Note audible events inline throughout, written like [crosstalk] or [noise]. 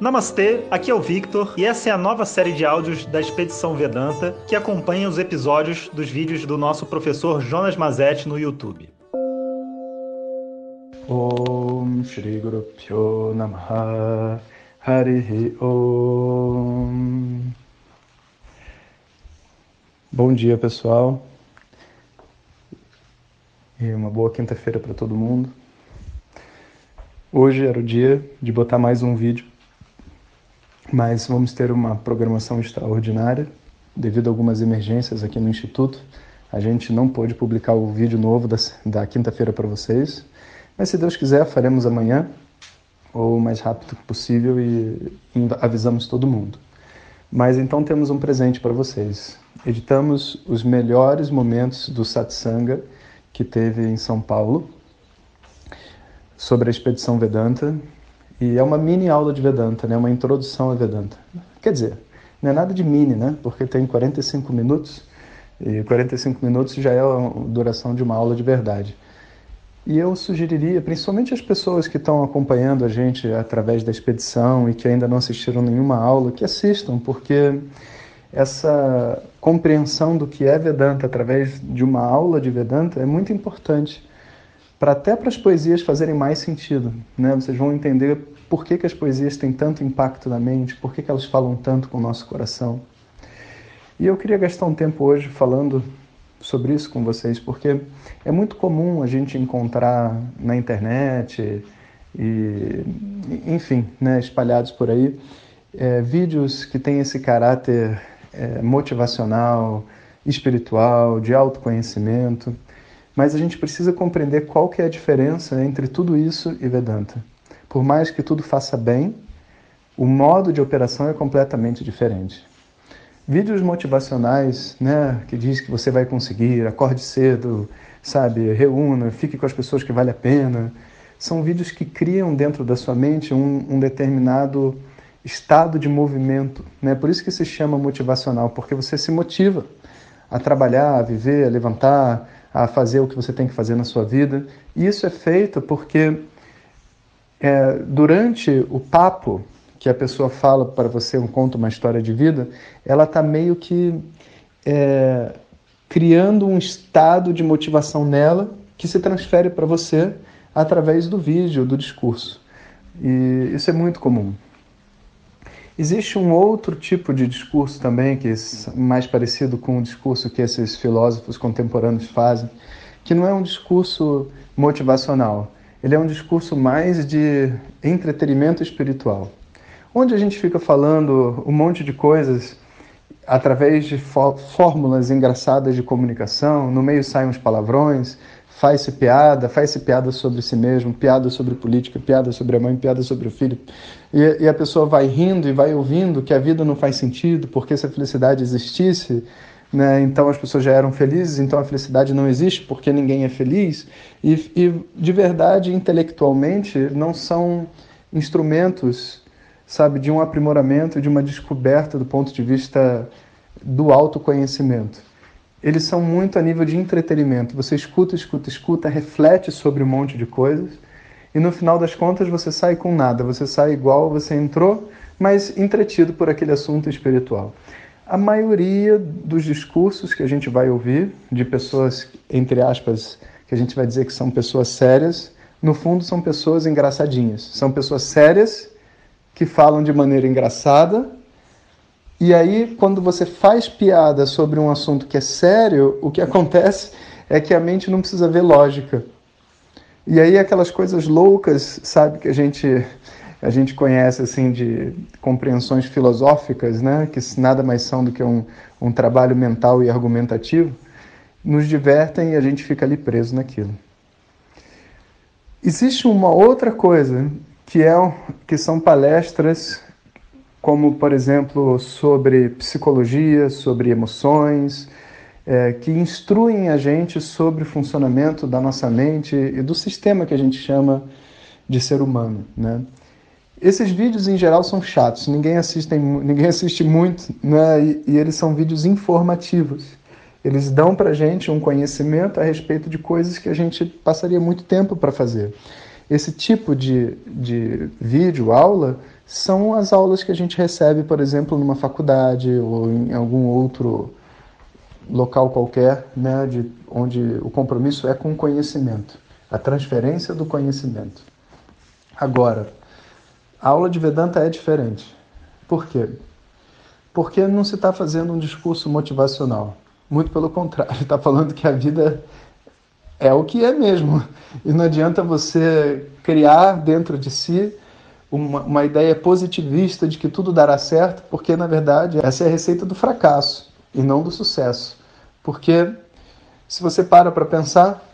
Namastê, aqui é o Victor e essa é a nova série de áudios da Expedição Vedanta que acompanha os episódios dos vídeos do nosso professor Jonas Mazetti no YouTube. Om Shri Guru Pyo Namaha Harihi Om Bom dia pessoal e uma boa quinta-feira para todo mundo. Hoje era o dia de botar mais um vídeo mas vamos ter uma programação extraordinária devido a algumas emergências aqui no Instituto. A gente não pôde publicar o vídeo novo da, da quinta-feira para vocês, mas se Deus quiser, faremos amanhã ou o mais rápido possível e, avisamos todo mundo. Mas então temos um presente para vocês. Editamos os melhores momentos do Satsanga que teve em São Paulo sobre a expedição Vedanta e é uma mini aula de Vedanta, né? uma introdução a Vedanta. Quer dizer, não é nada de mini, né? porque tem 45 minutos, e 45 minutos já é a duração de uma aula de verdade. E eu sugeriria, principalmente as pessoas que estão acompanhando a gente através da expedição e que ainda não assistiram nenhuma aula, que assistam, porque essa compreensão do que é Vedanta através de uma aula de Vedanta é muito importante para até para as poesias fazerem mais sentido. Né? Vocês vão entender por que, que as poesias têm tanto impacto na mente, por que, que elas falam tanto com o nosso coração. E eu queria gastar um tempo hoje falando sobre isso com vocês, porque é muito comum a gente encontrar na internet e, enfim, né, espalhados por aí, é, vídeos que têm esse caráter é, motivacional, espiritual, de autoconhecimento mas a gente precisa compreender qual que é a diferença entre tudo isso e Vedanta. Por mais que tudo faça bem, o modo de operação é completamente diferente. Vídeos motivacionais, né, que diz que você vai conseguir, acorde cedo, sabe, reúna, fique com as pessoas que vale a pena, são vídeos que criam dentro da sua mente um, um determinado estado de movimento, né? Por isso que se chama motivacional, porque você se motiva a trabalhar, a viver, a levantar, a fazer o que você tem que fazer na sua vida. E isso é feito porque é, durante o papo que a pessoa fala para você, um conto, uma história de vida, ela está meio que é, criando um estado de motivação nela que se transfere para você através do vídeo, do discurso. E isso é muito comum. Existe um outro tipo de discurso também, que é mais parecido com o discurso que esses filósofos contemporâneos fazem, que não é um discurso motivacional, ele é um discurso mais de entretenimento espiritual, onde a gente fica falando um monte de coisas através de fórmulas engraçadas de comunicação, no meio saem uns palavrões, faz-se piada, faz-se piada sobre si mesmo, piada sobre política, piada sobre a mãe, piada sobre o filho. E, e, a pessoa vai rindo e vai ouvindo que a vida não faz sentido, porque se a felicidade existisse, né, então as pessoas já eram felizes, então a felicidade não existe porque ninguém é feliz. E, e de verdade, intelectualmente, não são instrumentos, sabe, de um aprimoramento, de uma descoberta do ponto de vista do autoconhecimento eles são muito a nível de entretenimento. Você escuta, escuta, escuta, reflete sobre um monte de coisas e no final das contas você sai com nada. Você sai igual você entrou, mas entretido por aquele assunto espiritual. A maioria dos discursos que a gente vai ouvir de pessoas, entre aspas, que a gente vai dizer que são pessoas sérias, no fundo são pessoas engraçadinhas. São pessoas sérias que falam de maneira engraçada e aí, quando você faz piada sobre um assunto que é sério, o que [laughs] acontece é que a mente não precisa ver lógica. E aí aquelas coisas loucas, sabe, que a gente a gente conhece assim de compreensões filosóficas, né, que nada mais são do que um, um trabalho mental e argumentativo, nos divertem e a gente fica ali preso naquilo. Existe uma outra coisa que é que são palestras como, por exemplo, sobre psicologia, sobre emoções, é, que instruem a gente sobre o funcionamento da nossa mente e do sistema que a gente chama de ser humano. Né? Esses vídeos, em geral, são chatos, ninguém assiste, ninguém assiste muito, né? e, e eles são vídeos informativos. Eles dão para gente um conhecimento a respeito de coisas que a gente passaria muito tempo para fazer. esse tipo de, de vídeo, aula, são as aulas que a gente recebe, por exemplo, numa faculdade ou em algum outro local qualquer, né, de, onde o compromisso é com o conhecimento, a transferência do conhecimento. Agora, a aula de Vedanta é diferente. Por quê? Porque não se está fazendo um discurso motivacional. Muito pelo contrário, está falando que a vida é o que é mesmo. E não adianta você criar dentro de si uma, uma ideia positivista de que tudo dará certo, porque na verdade essa é a receita do fracasso e não do sucesso. Porque se você para para pensar,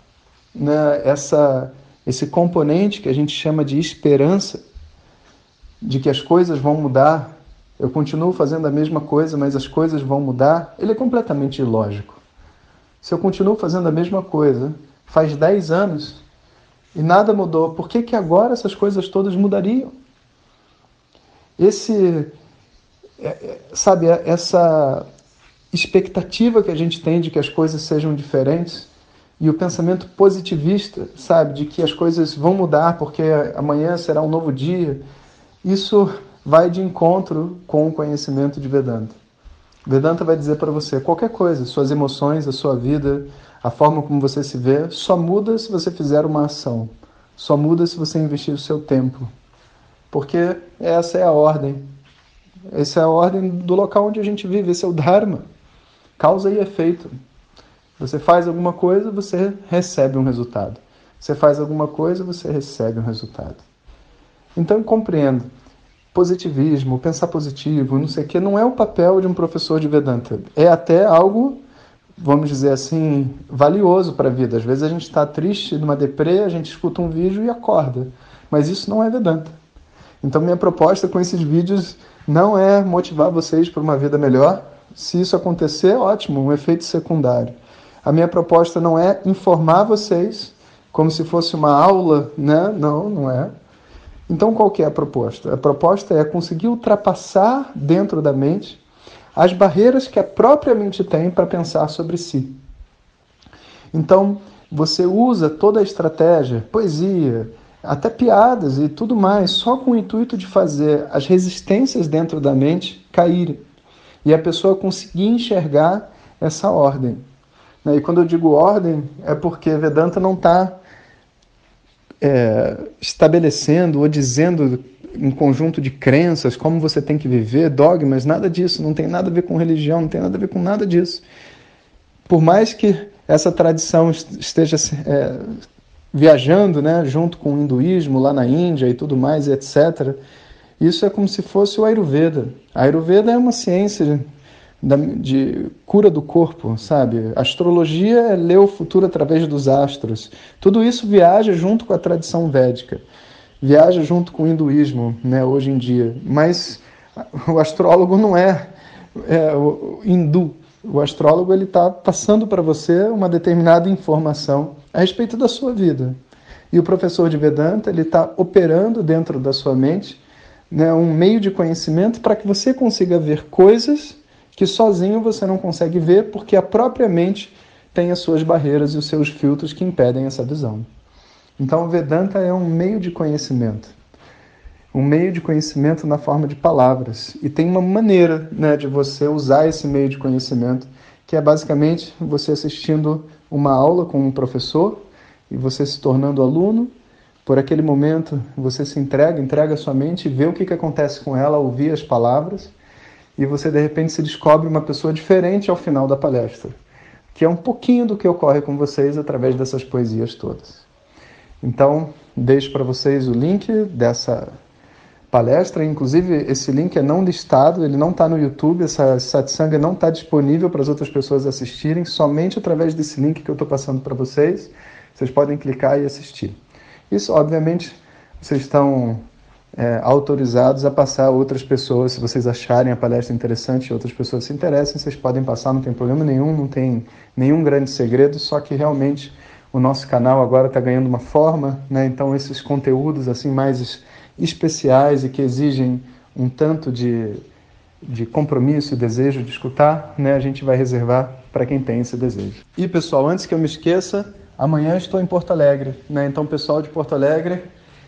né, essa, esse componente que a gente chama de esperança, de que as coisas vão mudar, eu continuo fazendo a mesma coisa, mas as coisas vão mudar, ele é completamente ilógico. Se eu continuo fazendo a mesma coisa faz 10 anos e nada mudou, por que, que agora essas coisas todas mudariam? Esse, é, é, sabe, é, essa expectativa que a gente tem de que as coisas sejam diferentes e o pensamento positivista, sabe, de que as coisas vão mudar porque amanhã será um novo dia, isso vai de encontro com o conhecimento de Vedanta. Vedanta vai dizer para você qualquer coisa, suas emoções, a sua vida, a forma como você se vê, só muda se você fizer uma ação, só muda se você investir o seu tempo, porque essa é a ordem. Essa é a ordem do local onde a gente vive, esse é o Dharma. Causa e efeito. Você faz alguma coisa, você recebe um resultado. Você faz alguma coisa, você recebe um resultado. Então compreendo. Positivismo, pensar positivo, não sei o que, não é o papel de um professor de Vedanta. É até algo, vamos dizer assim, valioso para a vida. Às vezes a gente está triste, numa deprê, a gente escuta um vídeo e acorda. Mas isso não é Vedanta. Então, minha proposta com esses vídeos não é motivar vocês para uma vida melhor. Se isso acontecer, ótimo, um efeito secundário. A minha proposta não é informar vocês como se fosse uma aula, né? Não, não é. Então, qual que é a proposta? A proposta é conseguir ultrapassar dentro da mente as barreiras que a própria mente tem para pensar sobre si. Então, você usa toda a estratégia, poesia, até piadas e tudo mais, só com o intuito de fazer as resistências dentro da mente caírem e a pessoa conseguir enxergar essa ordem. Né? E quando eu digo ordem, é porque Vedanta não está é, estabelecendo ou dizendo um conjunto de crenças, como você tem que viver, dogmas, nada disso, não tem nada a ver com religião, não tem nada a ver com nada disso. Por mais que essa tradição esteja é, viajando, né, junto com o hinduísmo lá na Índia e tudo mais, etc. Isso é como se fosse o Ayurveda. A Ayurveda é uma ciência de cura do corpo, sabe? Astrologia é ler o futuro através dos astros. Tudo isso viaja junto com a tradição védica, viaja junto com o hinduísmo, né, hoje em dia. Mas o astrólogo não é, é hindu. O astrólogo ele está passando para você uma determinada informação a respeito da sua vida. E o professor de Vedanta ele está operando dentro da sua mente né, um meio de conhecimento para que você consiga ver coisas que sozinho você não consegue ver, porque a própria mente tem as suas barreiras e os seus filtros que impedem essa visão. Então, o Vedanta é um meio de conhecimento, um meio de conhecimento na forma de palavras. E tem uma maneira né, de você usar esse meio de conhecimento, que é basicamente você assistindo uma aula com um professor e você se tornando aluno, por aquele momento você se entrega, entrega a sua mente, vê o que, que acontece com ela, ouvir as palavras, e você de repente se descobre uma pessoa diferente ao final da palestra, que é um pouquinho do que ocorre com vocês através dessas poesias todas. Então, deixo para vocês o link dessa palestra. Inclusive, esse link é não listado, ele não está no YouTube, essa satsanga não está disponível para as outras pessoas assistirem, somente através desse link que eu estou passando para vocês. Vocês podem clicar e assistir. Isso, obviamente, vocês estão é, autorizados a passar a outras pessoas. Se vocês acharem a palestra interessante e outras pessoas se interessem, vocês podem passar, não tem problema nenhum, não tem nenhum grande segredo, só que realmente o nosso canal agora está ganhando uma forma, né? então esses conteúdos assim mais especiais e que exigem um tanto de, de compromisso e desejo de escutar, né, a gente vai reservar para quem tem esse desejo. E pessoal, antes que eu me esqueça, amanhã estou em Porto Alegre, né? Então, pessoal de Porto Alegre,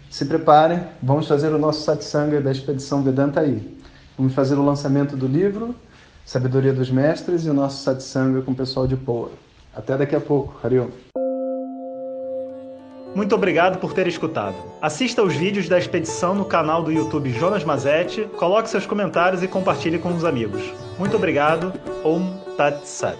Se preparem, vamos fazer o nosso satsanga da expedição Vedanta aí. Vamos fazer o lançamento do livro Sabedoria dos Mestres e o nosso satsanga com o pessoal de Poa. Até daqui a pouco, Hariom. Muito obrigado por ter escutado. Assista os vídeos da expedição no canal do YouTube Jonas Mazetti, coloque seus comentários e compartilhe com os amigos. Muito obrigado. Om Tat Sat.